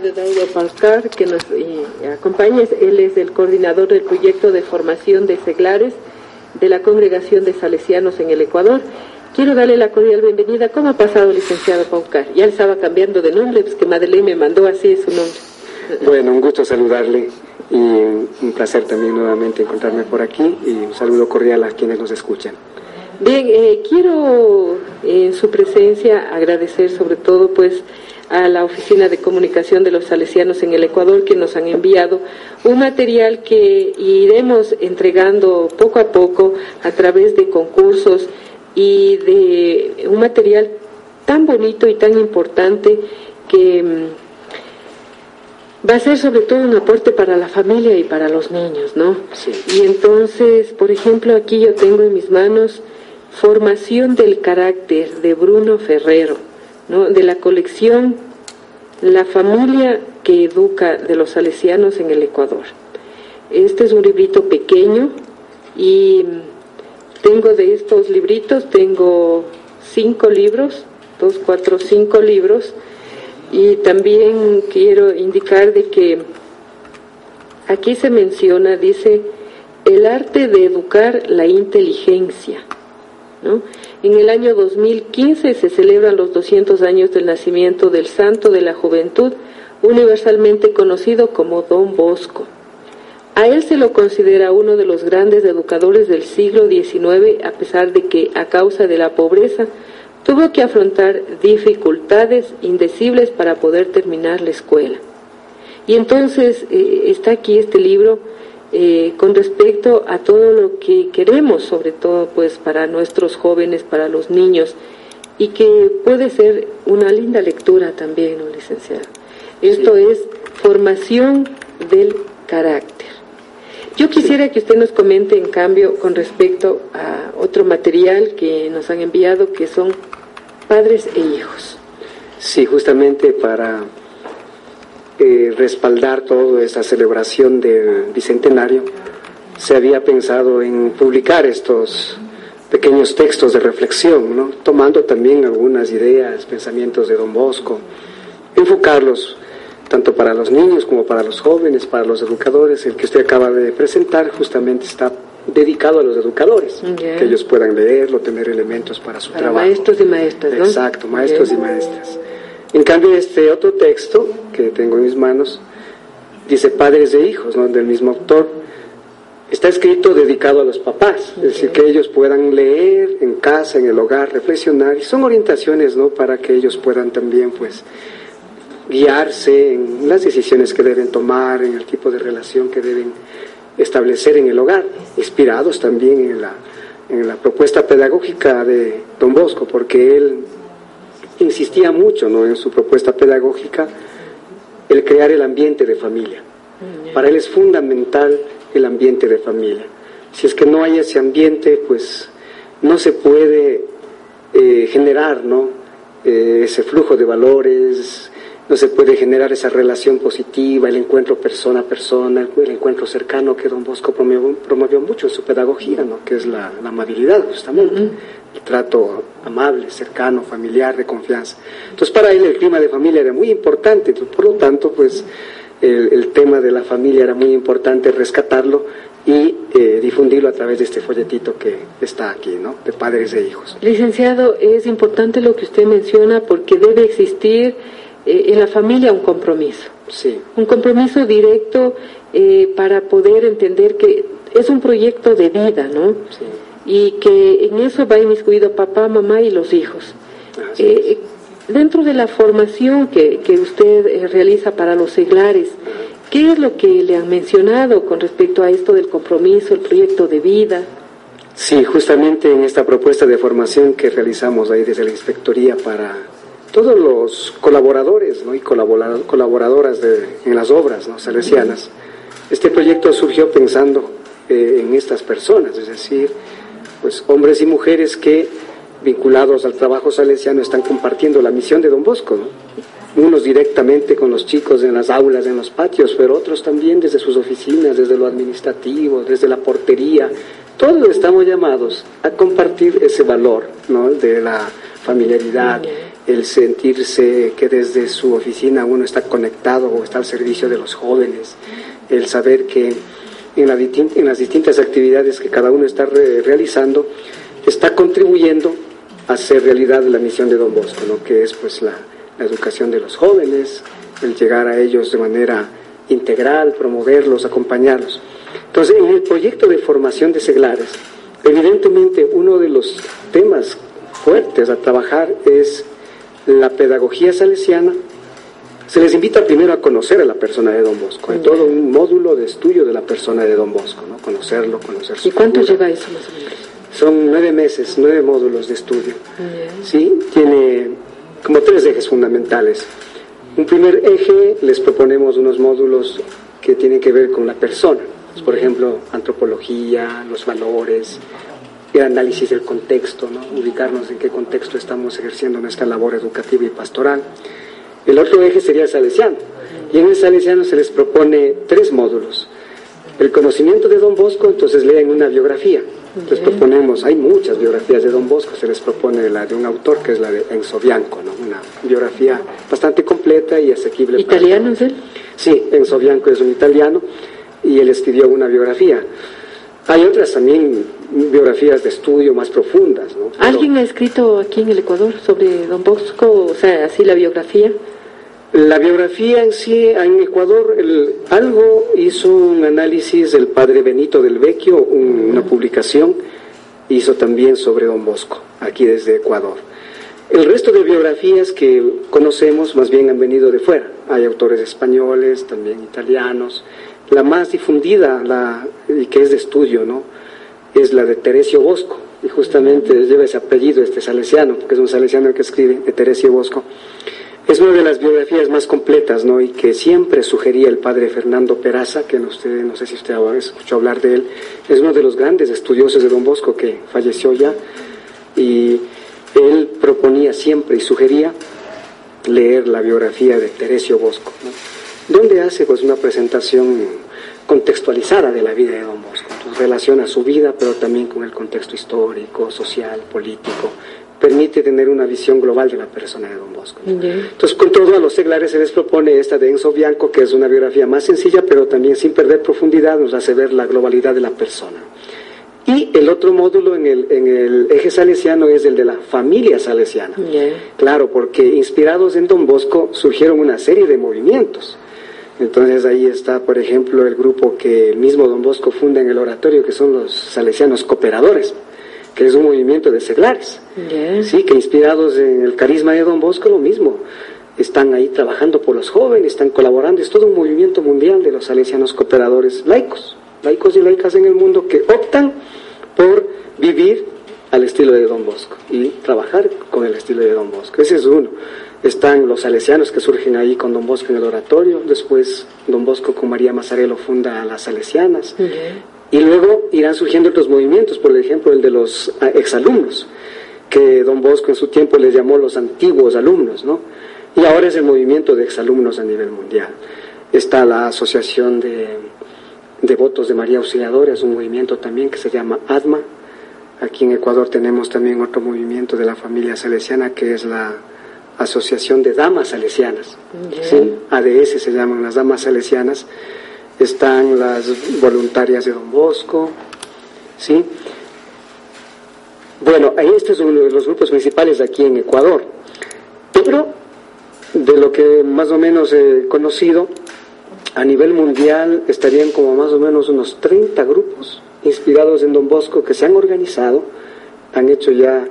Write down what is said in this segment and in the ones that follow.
licenciado Eduardo Palcar, que nos acompaña. Él es el coordinador del proyecto de formación de seglares de la Congregación de Salesianos en el Ecuador. Quiero darle la cordial bienvenida. ¿Cómo ha pasado, licenciado Paucar? Ya estaba cambiando de nombre, pues que Madeleine me mandó así su nombre. Bueno, un gusto saludarle y un placer también nuevamente encontrarme por aquí y un saludo cordial a quienes nos escuchan. Bien, eh, quiero en su presencia agradecer sobre todo pues a la Oficina de Comunicación de los Salesianos en el Ecuador que nos han enviado un material que iremos entregando poco a poco a través de concursos y de un material tan bonito y tan importante que mm, va a ser sobre todo un aporte para la familia y para los niños, ¿no? Y entonces, por ejemplo, aquí yo tengo en mis manos Formación del carácter de Bruno Ferrero, ¿no? de la colección La familia que educa de los salesianos en el Ecuador. Este es un librito pequeño y tengo de estos libritos, tengo cinco libros, dos, cuatro, cinco libros, y también quiero indicar de que aquí se menciona, dice, el arte de educar la inteligencia. En el año 2015 se celebran los 200 años del nacimiento del santo de la juventud, universalmente conocido como Don Bosco. A él se lo considera uno de los grandes educadores del siglo XIX, a pesar de que, a causa de la pobreza, tuvo que afrontar dificultades indecibles para poder terminar la escuela. Y entonces eh, está aquí este libro eh, con respecto a todo lo que queremos, sobre todo pues para nuestros jóvenes, para los niños, y que puede ser una linda lectura también, ¿no, licenciado? Esto es formación del carácter. Yo quisiera que usted nos comente, en cambio, con respecto a otro material que nos han enviado, que son padres e hijos. Sí, justamente para eh, respaldar toda esa celebración del Bicentenario, se había pensado en publicar estos pequeños textos de reflexión, ¿no? tomando también algunas ideas, pensamientos de Don Bosco, enfocarlos tanto para los niños como para los jóvenes, para los educadores. El que usted acaba de presentar justamente está dedicado a los educadores, que ellos puedan leerlo, tener elementos para su trabajo. Maestros y maestras, ¿no? Exacto, maestros y maestras. En cambio, este otro texto que tengo en mis manos dice padres e hijos, ¿no? del mismo autor. Está escrito dedicado a los papás, es decir, que ellos puedan leer en casa, en el hogar, reflexionar, y son orientaciones ¿no? para que ellos puedan también pues, guiarse en las decisiones que deben tomar, en el tipo de relación que deben establecer en el hogar, inspirados también en la, en la propuesta pedagógica de Don Bosco, porque él insistía mucho ¿no? en su propuesta pedagógica el crear el ambiente de familia. Mm, Para él es fundamental el ambiente de familia. Si es que no hay ese ambiente, pues no se puede eh, generar ¿no? Eh, ese flujo de valores, no se puede generar esa relación positiva, el encuentro persona a persona, el encuentro cercano que don Bosco promovió, mucho en su pedagogía, ¿no? que es la, amabilidad justamente, el trato amable, cercano, familiar, de confianza. Entonces para él el clima de familia era muy importante, por lo tanto pues el, tema de la familia era muy importante rescatarlo y eh, difundirlo a través de este folletito que está aquí, ¿no? De padres e hijos. Licenciado, es importante lo que usted menciona porque debe existir eh, en la familia un compromiso. Sí. Un compromiso directo eh, para poder entender que es un proyecto de vida, ¿no? Sí. Y que en eso va inmiscuido papá, mamá y los hijos. Eh, dentro de la formación que, que usted realiza para los seglares, ¿qué es lo que le han mencionado con respecto a esto del compromiso, el proyecto de vida? Sí, justamente en esta propuesta de formación que realizamos ahí desde la Inspectoría para todos los colaboradores ¿no? y colaboradoras de, en las obras ¿no? salesianas. Este proyecto surgió pensando eh, en estas personas, es decir, pues hombres y mujeres que vinculados al trabajo salesiano están compartiendo la misión de Don Bosco, unos directamente con los chicos en las aulas, en los patios, pero otros también desde sus oficinas, desde lo administrativo, desde la portería. Todos estamos llamados a compartir ese valor ¿no? de la familiaridad, el sentirse que desde su oficina uno está conectado o está al servicio de los jóvenes, el saber que en, las distintas actividades que cada uno está realizando, está contribuyendo a hacer realidad la misión de Don Bosco, ¿no? que es pues la, la educación de los jóvenes, el llegar a ellos de manera integral, promoverlos, acompañarlos. Entonces, en el proyecto de formación de seglares, evidentemente uno de los temas fuertes a trabajar es la pedagogía salesiana. Se les invita primero a conocer a la persona de Don Bosco. Hay todo un módulo de estudio de la persona de Don Bosco, ¿no? Conocerlo, conocer su ¿Y cuánto lleva eso más o menos? Son nueve meses, nueve módulos de estudio. ¿Sí? Tiene como tres ejes fundamentales. Un primer eje, les proponemos unos módulos que tienen que ver con la persona. Por ejemplo, antropología, los valores, el análisis del contexto, ¿no? ubicarnos en qué contexto estamos ejerciendo nuestra labor educativa y pastoral. El otro eje sería el salesiano. Y en el salesiano se les propone tres módulos. El conocimiento de Don Bosco, entonces leen una biografía. Les proponemos, hay muchas biografías de Don Bosco, se les propone la de un autor que es la de Enzo Bianco, ¿no? una biografía bastante completa y asequible. ¿Italiano es él? Sí, Enzo Bianco es un italiano y él escribió una biografía. Hay otras también biografías de estudio más profundas. ¿no? ¿Alguien ha escrito aquí en el Ecuador sobre Don Bosco, o sea, así la biografía? La biografía en sí, en Ecuador, el, algo hizo un análisis del padre Benito del Vecchio, una publicación, hizo también sobre Don Bosco, aquí desde Ecuador. El resto de biografías que conocemos más bien han venido de fuera. Hay autores españoles, también italianos. La más difundida la, y que es de estudio, ¿no? es la de Teresio Bosco, y justamente lleva ese apellido, este salesiano, porque es un salesiano que escribe, de Teresio Bosco. Es una de las biografías más completas, ¿no? Y que siempre sugería el padre Fernando Peraza, que no, usted, no sé si usted escuchó hablar de él, es uno de los grandes estudiosos de Don Bosco que falleció ya, y él proponía siempre y sugería leer la biografía de Teresio Bosco, ¿no? donde hace pues una presentación contextualizada de la vida de Don Bosco. Entonces relaciona su vida, pero también con el contexto histórico, social, político, permite tener una visión global de la persona de Don Bosco. Entonces, con todo a los seglares se les propone esta de Enzo Bianco, que es una biografía más sencilla, pero también sin perder profundidad, nos hace ver la globalidad de la persona. Y el otro módulo en el, en el eje salesiano es el de la familia salesiana. Claro, porque inspirados en Don Bosco surgieron una serie de movimientos. Entonces ahí está, por ejemplo, el grupo que el mismo Don Bosco funda en el oratorio, que son los salesianos cooperadores que es un movimiento de seglares, sí, que inspirados en el carisma de Don Bosco, lo mismo, están ahí trabajando por los jóvenes, están colaborando, es todo un movimiento mundial de los salesianos cooperadores laicos, laicos y laicas en el mundo que optan por vivir al estilo de Don Bosco y trabajar con el estilo de Don Bosco. Ese es uno. Están los salesianos que surgen ahí con Don Bosco en el oratorio, después Don Bosco con María Mazarelo funda a las salesianas, y luego irán surgiendo otros movimientos, por ejemplo el de los ah, exalumnos, que don Bosco en su tiempo les llamó los antiguos alumnos, ¿no? Y ahora es el movimiento de exalumnos a nivel mundial. Está la Asociación de Devotos de María Auxiliadora, es un movimiento también que se llama ADMA. Aquí en Ecuador tenemos también otro movimiento de la familia salesiana que es la Asociación de Damas Salesianas. ADS se llaman las Damas Salesianas están las voluntarias de Don Bosco, ¿sí? Bueno, ahí este es uno de los grupos principales aquí en Ecuador, pero de lo que más o menos he conocido, a nivel mundial estarían como más o menos unos 30 grupos inspirados en Don Bosco que se han organizado, han hecho ya,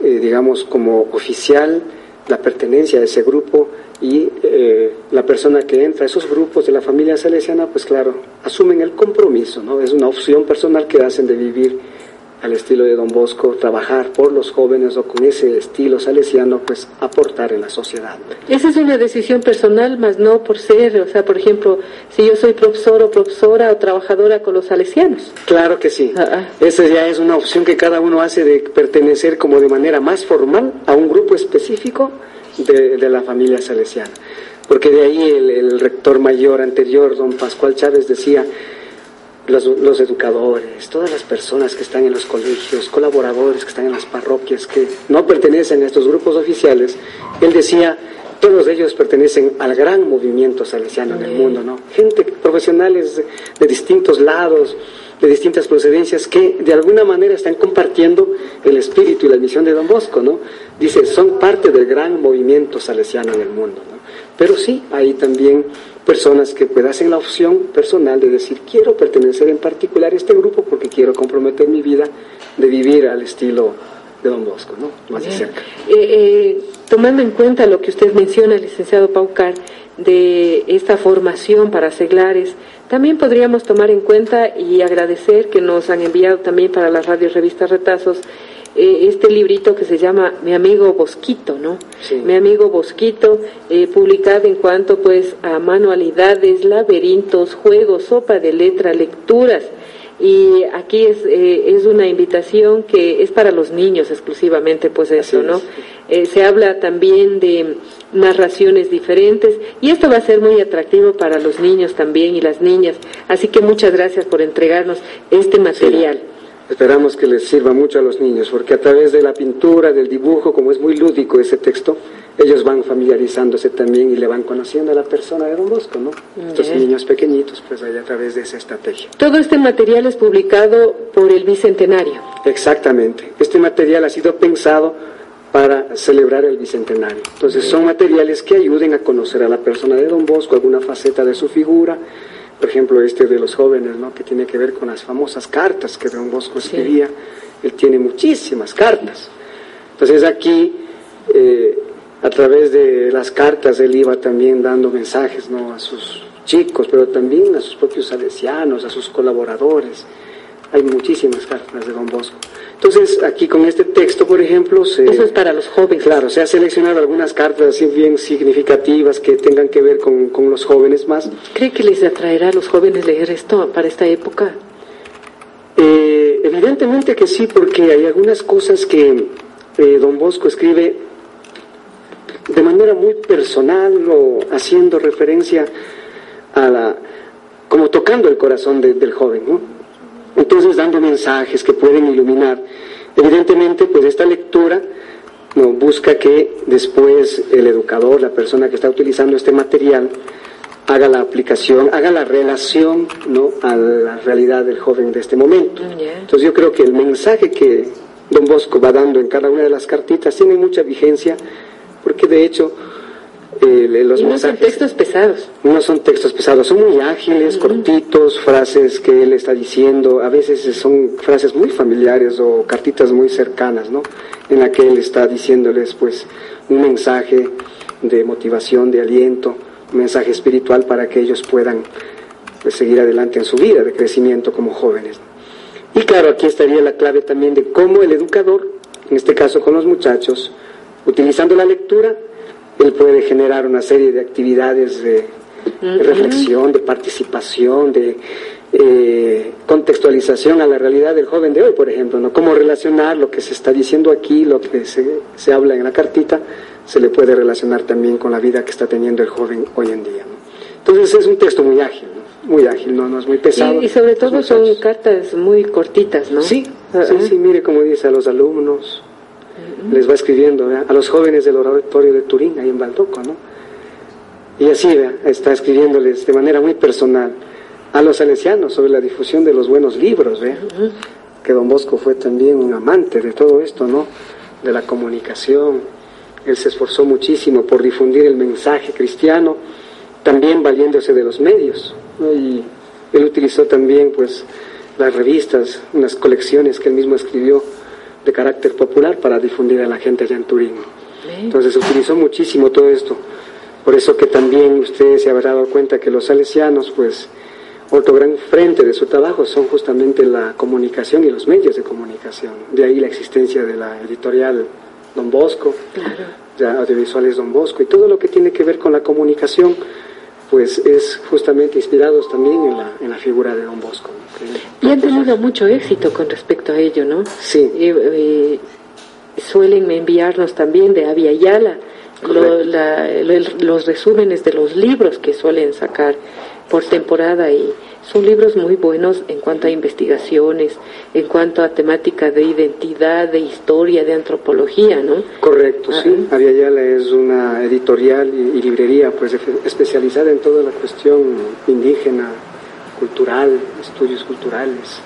eh, digamos, como oficial la pertenencia a ese grupo y eh, la persona que entra a esos grupos de la familia salesiana, pues claro, asumen el compromiso, ¿no? Es una opción personal que hacen de vivir al estilo de Don Bosco, trabajar por los jóvenes o con ese estilo salesiano, pues aportar en la sociedad. Esa es una decisión personal, más no por ser, o sea, por ejemplo, si yo soy profesor o profesora o trabajadora con los salesianos. Claro que sí. Ah, ah. Esa ya es una opción que cada uno hace de pertenecer como de manera más formal a un grupo específico de, la familia salesiana. Porque de ahí el, rector mayor anterior, don Pascual Chávez, decía, los, educadores, todas las personas que están en los colegios, colaboradores que están en las parroquias, que no pertenecen a estos grupos oficiales, él decía, todos ellos pertenecen al gran movimiento salesiano en el mundo, ¿no? Gente, profesionales de distintos lados, de distintas procedencias que de alguna manera están compartiendo el espíritu y la misión de Don Bosco, ¿no? Dice, son parte del gran movimiento salesiano en el mundo, ¿no? Pero sí, hay también personas que pues hacen la opción personal de decir, quiero pertenecer en particular a este grupo porque quiero comprometer mi vida de vivir al estilo de Don Bosco, ¿no? Más de cerca. Eh, eh, tomando en cuenta lo que usted menciona, licenciado Paucar, de esta formación para seglares, también podríamos tomar en cuenta y agradecer que nos han enviado también para las radios revistas Retazos eh, este librito que se llama Mi amigo Bosquito, ¿no? Mi amigo Bosquito, eh, publicado en cuanto pues a manualidades, laberintos, juegos, sopa de letra, lecturas. Y aquí es, eh, es una invitación que es para los niños exclusivamente, pues eso, ¿no? se habla también de narraciones diferentes y esto va a ser muy atractivo para los niños también y las niñas. Así que muchas gracias por entregarnos este material. Esperamos que les sirva mucho a los niños, porque a través de la pintura, del dibujo, como es muy lúdico ese texto, ellos van familiarizándose también y le van conociendo a la persona de Don Bosco, ¿no? Estos niños pequeñitos, pues ahí a través de esa estrategia. Todo este material es publicado por el Bicentenario. Exactamente. Este material ha sido pensado para celebrar el Bicentenario. Entonces son materiales que ayuden a conocer a la persona de Don Bosco, alguna faceta de su figura, por ejemplo, este de los jóvenes, ¿no? que tiene que ver con las famosas cartas que Don Bosco escribía. Él tiene muchísimas cartas. Entonces aquí, eh, a través de las cartas, él iba también dando mensajes ¿no? a sus chicos, pero también a sus propios salesianos, a sus colaboradores. Hay muchísimas cartas de Don Bosco. Entonces, aquí con este texto, por ejemplo, se... Eso es para los jóvenes. Claro, se ha seleccionado algunas cartas así bien significativas que tengan que ver con, con los jóvenes más. ¿Cree que les atraerá a los jóvenes leer esto para esta época? Eh, evidentemente que sí, porque hay algunas cosas que eh, don Bosco escribe de manera muy personal o haciendo referencia a la... como tocando el corazón del joven, ¿no? Entonces, dando mensajes que pueden iluminar. Evidentemente, pues esta lectura no, busca que después el educador, la persona que está utilizando este material, haga la aplicación, haga la relación ¿no? a la realidad del joven de este momento. Entonces yo creo que el mensaje que don Bosco va dando en cada una de las cartitas tiene mucha vigencia, porque de hecho eh, los no son textos pesados. No son textos pesados, son muy ágiles, cortitos, frases que él está diciendo, a veces son frases muy familiares o cartitas muy cercanas, ¿no? En la que él está diciéndoles, pues, un mensaje de motivación, de aliento, un mensaje espiritual para que ellos puedan pues, seguir adelante en su vida de crecimiento como jóvenes. Y claro, aquí estaría la clave también de cómo el educador, en este caso con los muchachos, utilizando la lectura, él puede generar una serie de actividades de, reflexión, de participación, de eh, contextualización a la realidad del joven de hoy, por ejemplo, ¿no? Cómo relacionar lo que se está diciendo aquí, lo que se, habla en la cartita, se le puede relacionar también con la vida que está teniendo el joven hoy en día. Entonces es un texto muy ágil, muy ágil, ¿no? no es muy pesado. Y, sobre todo son cartas muy cortitas, ¿no? Sí, sí, sí, mire cómo dice a los alumnos, les va escribiendo a los jóvenes del oratorio de Turín, ahí en Baldoco, ¿no? Y así está escribiéndoles de manera muy personal a los salesianos sobre la difusión de los buenos libros, ¿ve? que don Bosco fue también un amante de todo esto, ¿no? De la comunicación. Él se esforzó muchísimo por difundir el mensaje cristiano, también valiéndose de los medios. Y él utilizó también, pues, las revistas, unas colecciones que él mismo escribió de carácter popular para difundir a la gente allá en Turín. Entonces se utilizó muchísimo todo esto. Por eso que también ustedes se habrán dado cuenta que los salesianos, pues, otro gran frente de su trabajo son justamente la comunicación y los medios de comunicación. De ahí la existencia de la editorial Don Bosco, claro. audiovisuales Don Bosco y todo lo que tiene que ver con la comunicación pues es justamente inspirados también en la, en la figura de Don Bosco. Y han tenido mucho éxito con respecto a ello, ¿no? Sí. Eh, suelen enviarnos también de Avia Yala los resúmenes de los libros que suelen sacar por temporada y son libros muy buenos en cuanto a investigaciones, en cuanto a temática de identidad, de historia, de antropología, ¿no? Correcto, sí. Ah, Aviala es una editorial y, librería pues especializada en toda la cuestión indígena, cultural, estudios culturales.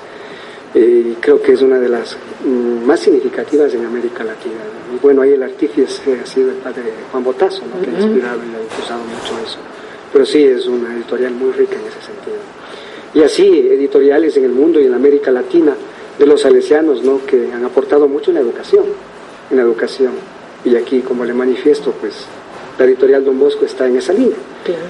Eh, creo que es una de las mm, más significativas en América Latina. Y bueno, ahí el artífice ha sido el padre Juan Botazo, que ha inspirado y ha impulsado mucho eso. Pero sí, es una editorial muy rica en ese sentido. Y así, editoriales en el mundo y en América Latina de los salesianos, ¿no? que han aportado mucho en la educación, en la educación. Y aquí, como le manifiesto, pues la editorial Don Bosco está en esa línea.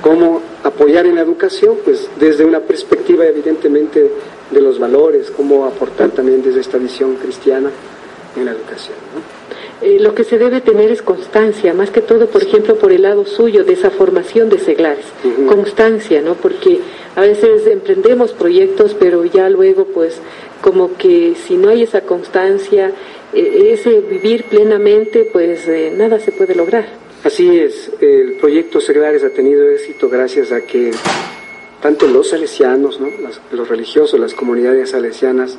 Cómo apoyar en la educación, pues desde una perspectiva evidentemente de los valores, cómo aportar también desde esta visión cristiana en la educación. Eh, lo que se debe tener es constancia, más que todo, por ejemplo, por el lado suyo de esa formación de seglares. Constancia, ¿no? Porque a veces emprendemos proyectos, pero ya luego, pues, como que si no hay esa constancia, e, ese vivir plenamente, pues eh, nada se puede lograr. Así es, el proyecto Seglares ha tenido éxito gracias a que tanto los salesianos, los religiosos, las comunidades salesianas,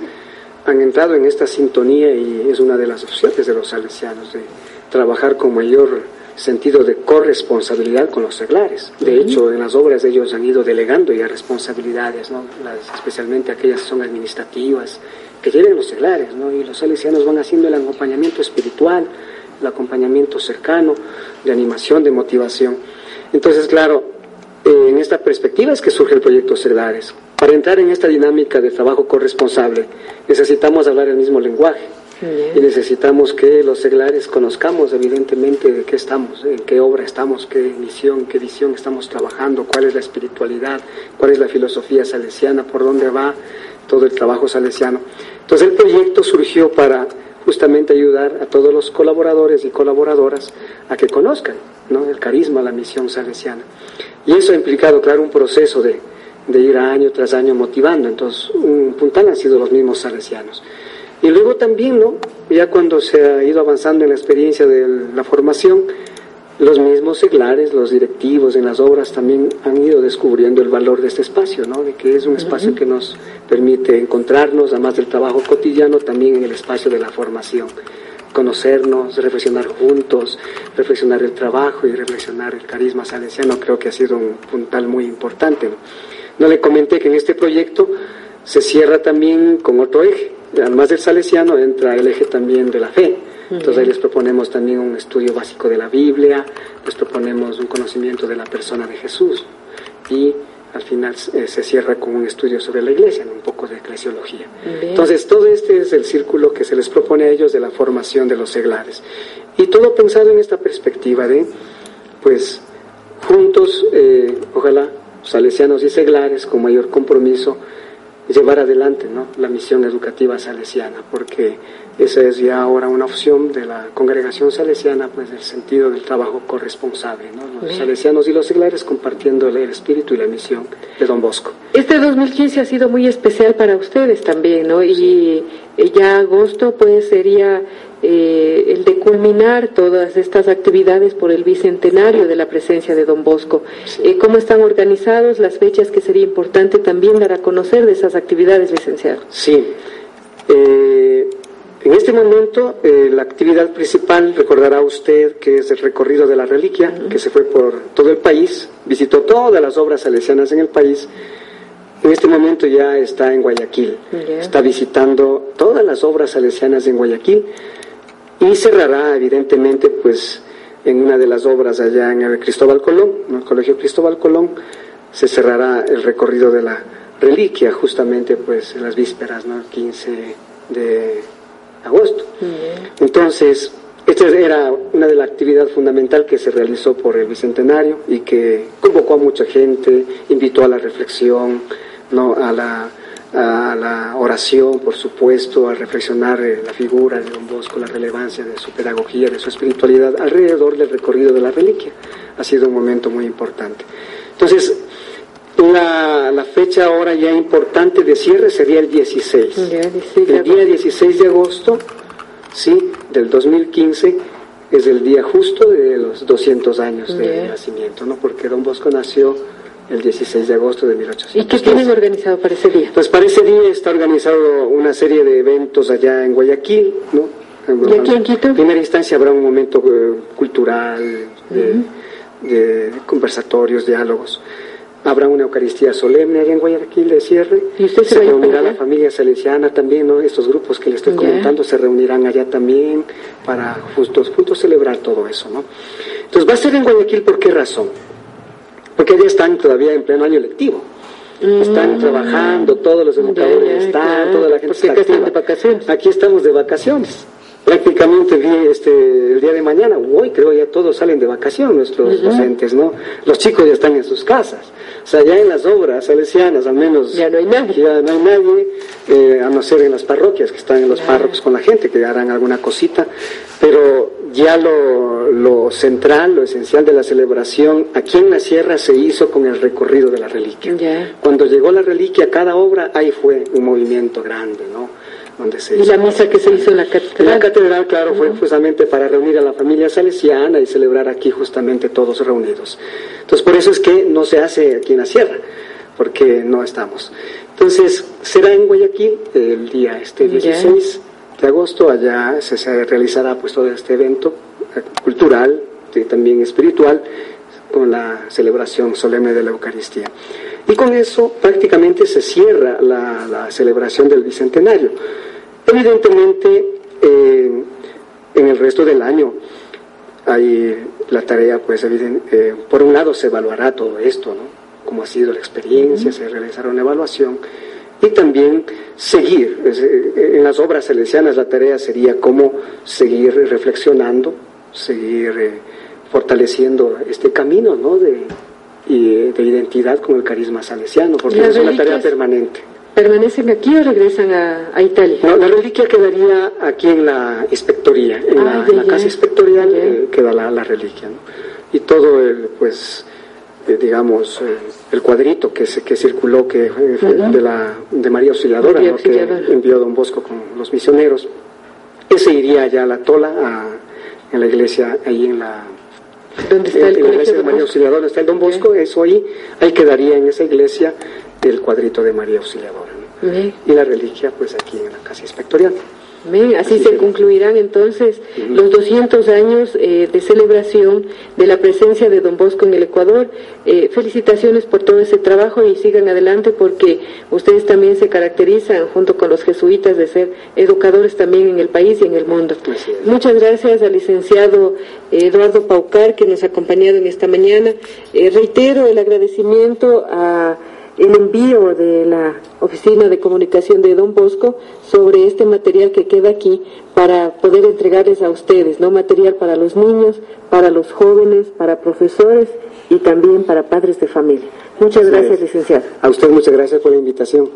han entrado en esta sintonía y es una de las opciones de los salesianos de trabajar con mayor sentido de corresponsabilidad con los seglares. De hecho, en las obras ellos han ido delegando ya responsabilidades, especialmente aquellas que son administrativas, que tienen los seglares, y los salesianos van haciendo el acompañamiento espiritual, el acompañamiento cercano, de animación, de motivación. Entonces, claro, eh, en esta perspectiva es que surge el proyecto Seglares. Para entrar en esta dinámica de trabajo corresponsable necesitamos hablar el mismo lenguaje y necesitamos que los seglares conozcamos evidentemente de qué estamos, en qué obra estamos, qué misión, qué visión estamos trabajando, cuál es la espiritualidad, cuál es la filosofía salesiana, por dónde va todo el trabajo salesiano. Entonces el proyecto surgió para justamente ayudar a todos los colaboradores y colaboradoras a que conozcan el carisma, la misión salesiana. Y eso ha implicado, claro, un proceso de, de ir año tras año motivando. Entonces, un puntal han sido los mismos salesianos. Y luego también. Ya cuando se ha ido avanzando en la experiencia de la formación, los mismos seglares, los directivos en las obras también han ido descubriendo el valor de este espacio, ¿no? De que es un espacio que nos permite encontrarnos, además del trabajo cotidiano, también en el espacio de la formación. Conocernos, reflexionar juntos, reflexionar el trabajo y reflexionar el carisma salesiano, creo que ha sido un puntal muy importante. ¿no? No le comenté que en este proyecto se cierra también con otro eje. Además del salesiano entra el eje también de la fe. Entonces ahí les proponemos también un estudio básico de la Biblia, les proponemos un conocimiento de la persona de Jesús y al final eh, se cierra con un estudio sobre la iglesia, un poco de eclesiología. Entonces todo este es el círculo que se les propone a ellos de la formación de los seglares. Y todo pensado en esta perspectiva de, pues, juntos, eh, ojalá salesianos y seglares con mayor compromiso llevar adelante ¿no? la misión educativa salesiana, porque esa es ya ahora una opción de la congregación salesiana, pues del sentido del trabajo corresponsable, ¿no? los salesianos y los seglares compartiendo el espíritu y la misión de Don Bosco. Este 2015 ha sido muy especial para ustedes también, ¿no? Y ya agosto pues sería eh, el de culminar todas estas actividades por el bicentenario de la presencia de Don Bosco. Eh, ¿Cómo están organizados las fechas que sería importante también dar a conocer de esas actividades, licenciado? Sí. Eh, en este momento, la actividad principal, recordará usted que es el recorrido de la reliquia, que se fue por todo el país, visitó todas las obras salesianas en el país. En este momento ya está en Guayaquil, está visitando todas las obras salesianas en Guayaquil y cerrará evidentemente pues en una de las obras allá en el Cristóbal Colón, en el Colegio Cristóbal Colón, se cerrará el recorrido de la reliquia justamente pues en las vísperas, ¿no? el 15 de agosto. Entonces, esta era una de las actividades fundamental que se realizó por el Bicentenario y que convocó a mucha gente, invitó a la reflexión, ¿no? a la a la oración, por supuesto, a reflexionar la figura de Don Bosco, la relevancia de su pedagogía, de su espiritualidad alrededor del recorrido de la reliquia. Ha sido un momento muy importante. Entonces, la, la fecha ahora ya importante de cierre sería el 16. El día 16 de agosto, sí, del 2015, es el día justo de los 200 años de nacimiento, ¿no? Porque Don Bosco nació el 16 de agosto de 1815. ¿Y qué tienen organizado para ese día? Pues para ese día está organizado una serie de eventos allá en Guayaquil, ¿no? ¿Y aquí en Quito? En primera instancia habrá un momento eh, cultural, de, de conversatorios, diálogos. Habrá una Eucaristía solemne allá en Guayaquil de cierre. ¿Y usted se se reunirá la familia salesiana también, ¿no? Estos grupos que le estoy Ya. comentando se reunirán allá también para justos juntos celebrar todo eso, ¿no? Entonces va a ser en Guayaquil, ¿por qué razón? Porque allá están todavía en pleno año lectivo. Están Mm. trabajando, todos los educadores están, claro, toda la gente está están activa. de vacaciones. Aquí estamos de vacaciones. Prácticamente vi este, el día de mañana, hoy creo ya todos salen de vacación nuestros docentes, ¿no? Los chicos ya están en sus casas. O sea, ya en las obras salesianas al menos... Ya no hay nadie. Ya no hay nadie, eh, a no ser en las parroquias, que están en los párrocos con la gente, que harán alguna cosita. Pero ya lo, lo central, lo esencial de la celebración, aquí en la sierra se hizo con el recorrido de la reliquia. Ya. Cuando llegó la reliquia, cada obra, ahí fue un movimiento grande, ¿no? Donde se ¿Y hizo. la misa que se hizo en la La catedral? catedral, claro, fue justamente para reunir a la familia salesiana y celebrar aquí justamente todos reunidos. Entonces, por eso es que no se hace aquí en la sierra, porque no estamos. Entonces, será en Guayaquil el día este Ya. 16 de agosto, allá se, se realizará pues todo este evento eh, cultural y también espiritual con la celebración solemne de la Eucaristía. Y con eso prácticamente se cierra la, la celebración del Bicentenario. Evidentemente, eh, en el resto del año hay la tarea, pues, eh, por un lado se evaluará todo esto, ¿no? Cómo ha sido la experiencia, se realizará una evaluación y también seguir. Eh, en las obras salesianas la tarea sería cómo seguir reflexionando, seguir eh, fortaleciendo este camino, ¿no? De, de identidad con el carisma salesiano, porque es una tarea permanente. ¿Permanecen aquí o regresan a, a Italia? No, la reliquia quedaría aquí en la inspectoría, en, Ah, la, en la casa inspectorial eh, queda la, la reliquia. ¿no? Y todo el, pues, eh, digamos, eh, el cuadrito que, se, que circuló, que Ujú. de, la, de María Auxiliadora, María ¿no? Que envió Don Bosco con los misioneros, ese iría ya a la tola, a- en la iglesia, ahí en la, ¿Dónde está en el la colegio iglesia de de María? Auxiliadora, está el Don Bosco, eso ahí, ahí quedaría en esa iglesia el cuadrito de María Auxiliadora. y la reliquia pues aquí en la casa inspectorial. Así se concluirán entonces los 200 años eh, de celebración de la presencia de Don Bosco en el Ecuador. Eh, felicitaciones por todo ese trabajo y sigan adelante porque ustedes también se caracterizan junto con los jesuitas de ser educadores también en el país y en el mundo. Muchas gracias al licenciado eh, Eduardo Paucar que nos ha acompañado en esta mañana. Eh, reitero el agradecimiento a el envío de la Oficina de Comunicación de Don Bosco sobre este material que queda aquí para poder entregarles a ustedes, ¿no? Material para los niños, para los jóvenes, para profesores y también para padres de familia. Muchas gracias, licenciado. A usted muchas gracias por la invitación.